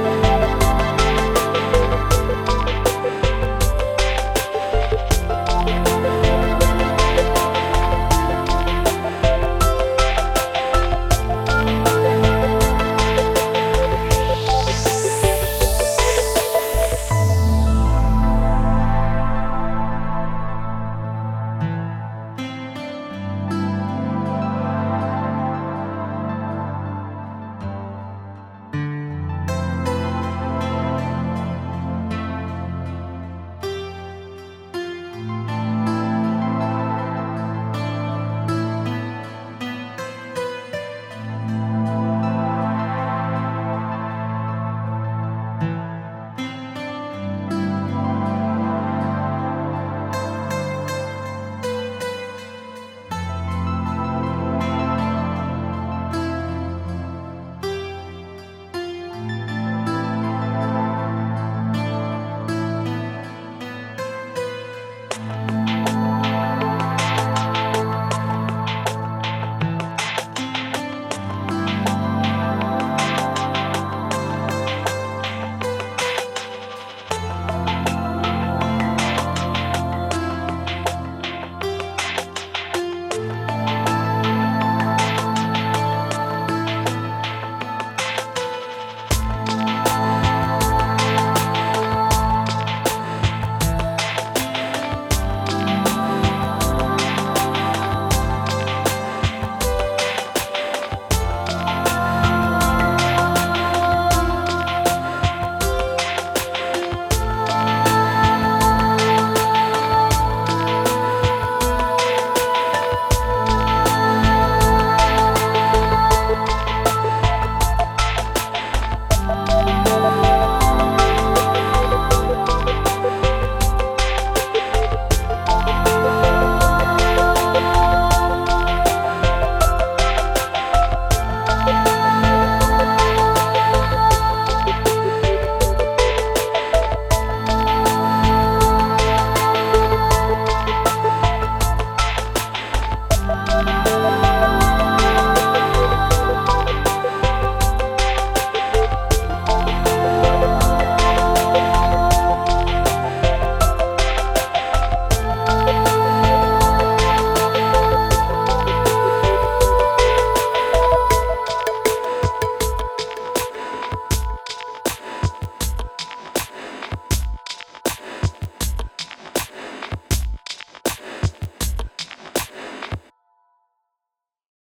Podcast.